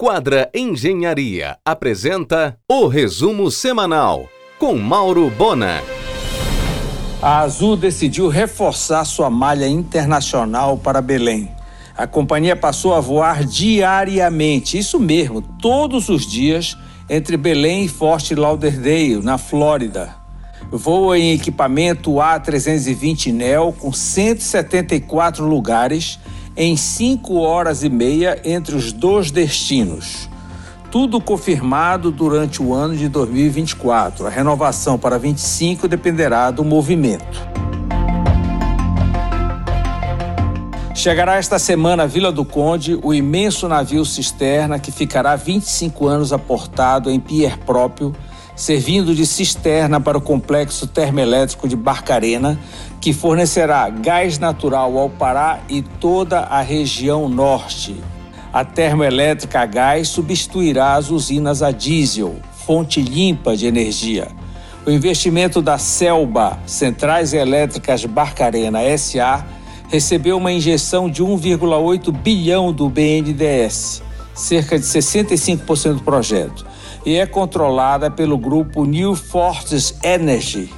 Quadra Engenharia apresenta o resumo semanal com Mauro Bona. A Azul decidiu reforçar sua malha internacional para Belém. A companhia passou a voar diariamente, isso mesmo, todos os dias, entre Belém e Fort Lauderdale, na Flórida. Voa em equipamento A320 NEO com 174 lugares em 5 horas e meia entre os dois destinos. Tudo confirmado durante o ano de 2024. A renovação para 25 dependerá do movimento. Chegará esta semana à Vila do Conde o imenso navio cisterna que ficará 25 anos aportado em pier próprio servindo de cisterna para o complexo termoelétrico de Barcarena, que fornecerá gás natural ao Pará e toda a região norte. A termoelétrica a gás substituirá as usinas a diesel, fonte limpa de energia. O investimento da Selba, Centrais Elétricas Barcarena SA, recebeu uma injeção de 1,8 bilhão do BNDES, cerca de 65% do projeto e é controlada pelo grupo New Forces Energy.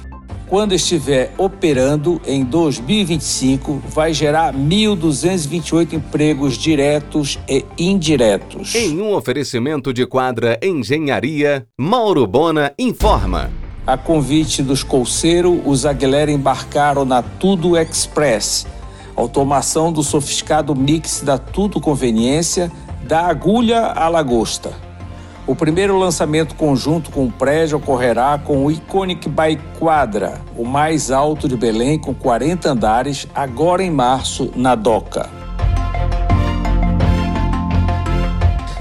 Quando estiver operando em 2025, vai gerar 1.228 empregos diretos e indiretos. Em um oferecimento de quadra Engenharia, Mauro Bona informa. A convite dos Colseiro, os Aguilera embarcaram na Tudo Express, automação do sofisticado mix da Tudo Conveniência, da agulha à lagosta. O primeiro lançamento conjunto com o prédio ocorrerá com o Iconic by Quadra, o mais alto de Belém, com 40 andares, agora em março, na DOCA.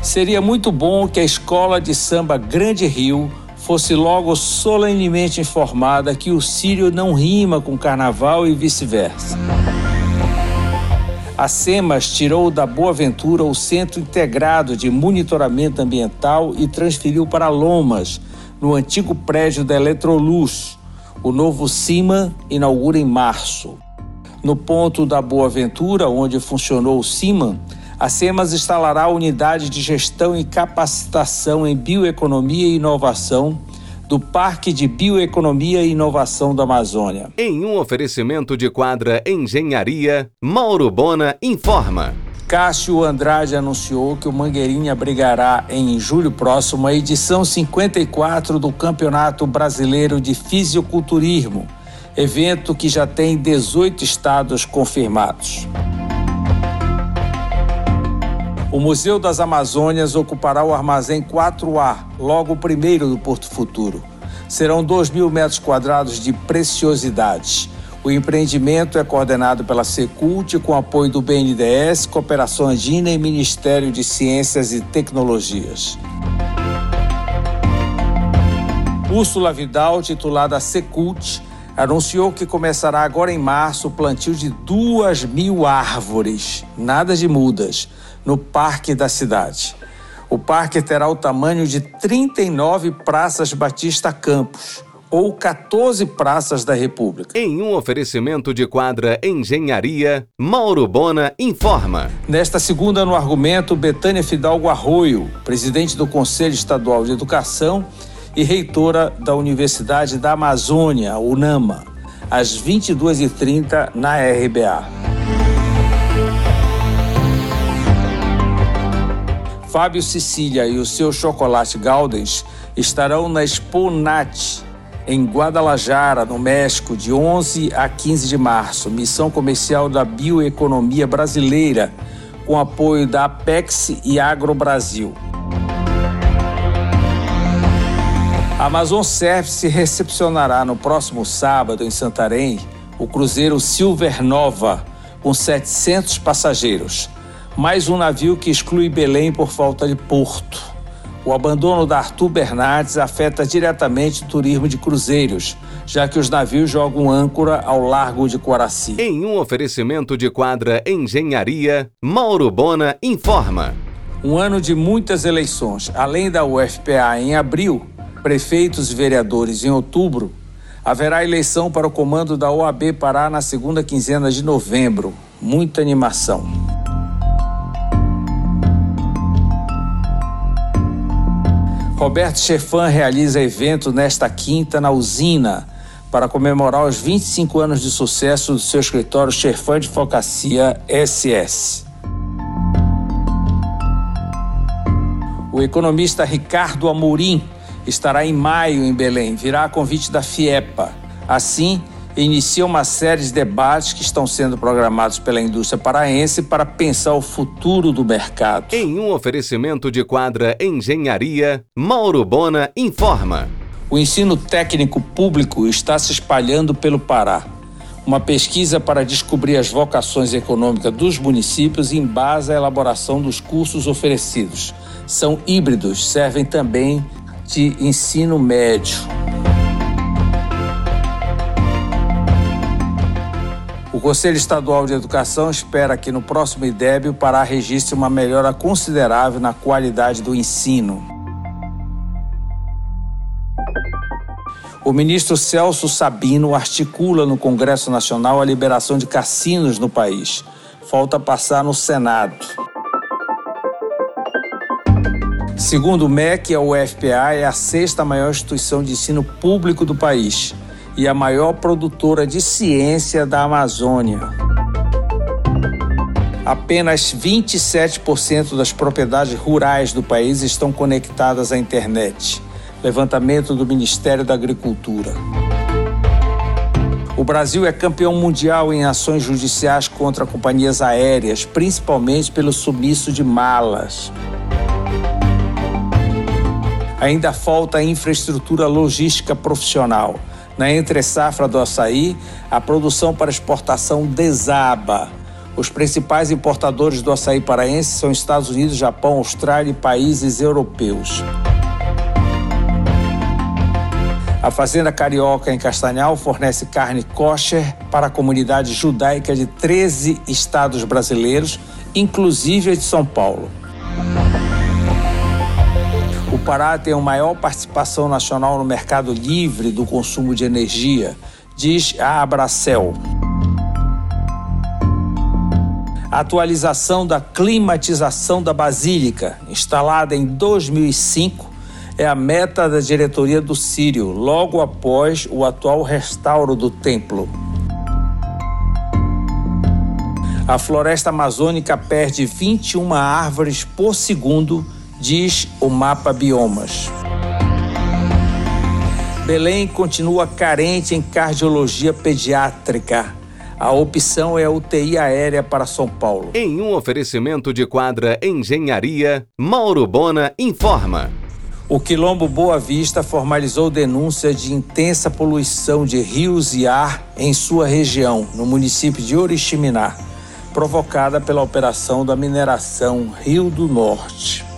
Seria muito bom que a escola de samba Grande Rio fosse logo solenemente informada que o Sírio não rima com carnaval e vice-versa. A SEMAS tirou da Boa Ventura o Centro Integrado de Monitoramento Ambiental e transferiu para Lomas, no antigo prédio da Eletroluz. O novo CIMA inaugura em março. No ponto da Boa Ventura, onde funcionou o CIMA, a SEMAS instalará a unidade de gestão e capacitação em bioeconomia e inovação do Parque de Bioeconomia e Inovação da Amazônia. Em um oferecimento de quadra Engenharia, Mauro Bona informa. Cássio Andrade anunciou que o Mangueirinha abrigará em julho próximo a edição 54 do Campeonato Brasileiro de Fisiculturismo, evento que já tem 18 estados confirmados. O Museu das Amazônias ocupará o armazém 4A, logo o primeiro do Porto Futuro. Serão 2 mil metros quadrados de preciosidades. O empreendimento é coordenado pela Secult com apoio do BNDES, Cooperação Andina e Ministério de Ciências e Tecnologias. Úrsula Vidal, titulada Secult, anunciou que começará agora em março o plantio de duas mil árvores, nada de mudas, no parque da cidade. O parque terá o tamanho de 39 praças Batista Campos, ou 14 praças da República. Em um oferecimento de quadra Engenharia, Mauro Bona informa. Nesta segunda no argumento, Betânia Fidalgo Arroio, presidente do Conselho Estadual de Educação e reitora da Universidade da Amazônia, UNAMA, às 22h30 na RBA. Fábio Sicília e o seu chocolate Galdens estarão na Expo Nat, em Guadalajara, no México, de 11 a 15 de março, missão comercial da bioeconomia brasileira, com apoio da Apex e Agro Brasil. A Amazon Service recepcionará no próximo sábado, em Santarém, o cruzeiro Silver Nova, com 700 passageiros mais um navio que exclui Belém por falta de porto. O abandono da Arthur Bernardes afeta diretamente o turismo de cruzeiros, já que os navios jogam âncora ao largo de Coraci. Em um oferecimento de quadra Engenharia, Mauro Bona informa. Um ano de muitas eleições. Além da UFPA em abril, prefeitos e vereadores em outubro, haverá eleição para o comando da OAB Pará na segunda quinzena de novembro. Muita animação. Roberto Chefan realiza evento nesta quinta na usina para comemorar os 25 anos de sucesso do seu escritório Chefan de Focacia SS. O economista Ricardo Amorim estará em maio em Belém, virá a convite da FIEPA. Assim, inicia uma série de debates que estão sendo programados pela indústria paraense para pensar o futuro do mercado. Em um oferecimento de quadra Engenharia, Mauro Bona informa. O ensino técnico público está se espalhando pelo Pará. Uma pesquisa para descobrir as vocações econômicas dos municípios embasa a elaboração dos cursos oferecidos. São híbridos, servem também de ensino médio. O Conselho Estadual de Educação espera que no próximo IDEB o Pará registre uma melhora considerável na qualidade do ensino. O ministro Celso Sabino articula no Congresso Nacional a liberação de cassinos no país. Falta passar no Senado. Segundo o MEC, a UFPA é a sexta maior instituição de ensino público do país e a maior produtora de ciência da Amazônia. Apenas 27% das propriedades rurais do país estão conectadas à internet. Levantamento do Ministério da Agricultura. O Brasil é campeão mundial em ações judiciais contra companhias aéreas, principalmente pelo sumiço de malas. Ainda falta infraestrutura logística profissional. Na entre-safra do açaí, a produção para exportação desaba. Os principais importadores do açaí paraense são Estados Unidos, Japão, Austrália e países europeus. A Fazenda Carioca em Castanhal fornece carne kosher para a comunidade judaica de 13 estados brasileiros, inclusive a de São Paulo. Pará tem a maior participação nacional no mercado livre do consumo de energia, diz a Abracel. A atualização da climatização da Basílica, instalada em 2005, é a meta da diretoria do Sírio, logo após o atual restauro do templo. A floresta amazônica perde 21 árvores por segundo diz o mapa Biomas. Belém continua carente em cardiologia pediátrica. A opção é a UTI aérea para São Paulo. Em um oferecimento de quadra Engenharia, Mauro Bona informa. O Quilombo Boa Vista formalizou denúncia de intensa poluição de rios e ar em sua região, no município de Oriximiná, provocada pela operação da mineração Rio do Norte.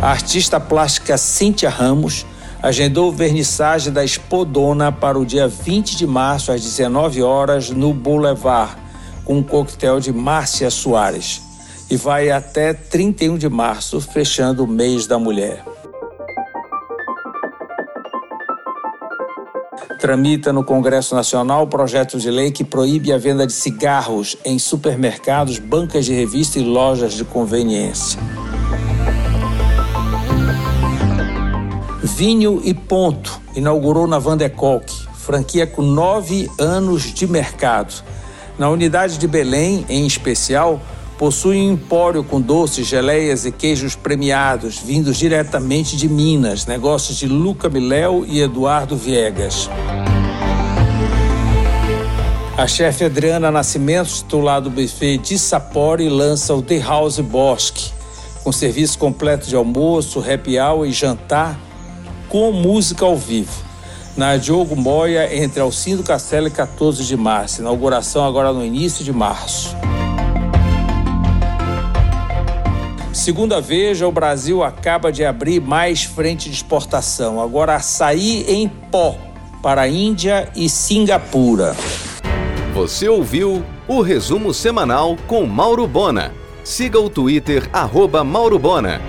A artista plástica Cíntia Ramos agendou vernissagem da Expodona para o dia 20 de março às 19 horas no Boulevard, com um coquetel de Márcia Soares. E vai até 31 de março, fechando o mês da mulher. Tramita no Congresso Nacional o projeto de lei que proíbe a venda de cigarros em supermercados, bancas de revista e lojas de conveniência. Vinho e Ponto inaugurou na Van de Kolk, franquia com nove anos de mercado. Na unidade de Belém, em especial, possui um empório com doces, geleias e queijos premiados, vindos diretamente de Minas, negócios de Luca Miléu e Eduardo Viegas. A chefe Adriana Nascimento, titular do buffet de Sapori, lança o The House Bosque, com serviço completo de almoço, happy hour e jantar com música ao vivo. Na Diogo Moia, entre Alcindo Castelo e 14 de março. Inauguração agora no início de março. Segunda Veja, o Brasil acaba de abrir mais frente de exportação. Agora açaí em pó para a Índia e Singapura. Você ouviu o resumo semanal com Mauro Bona. Siga o Twitter, arroba Mauro Bona.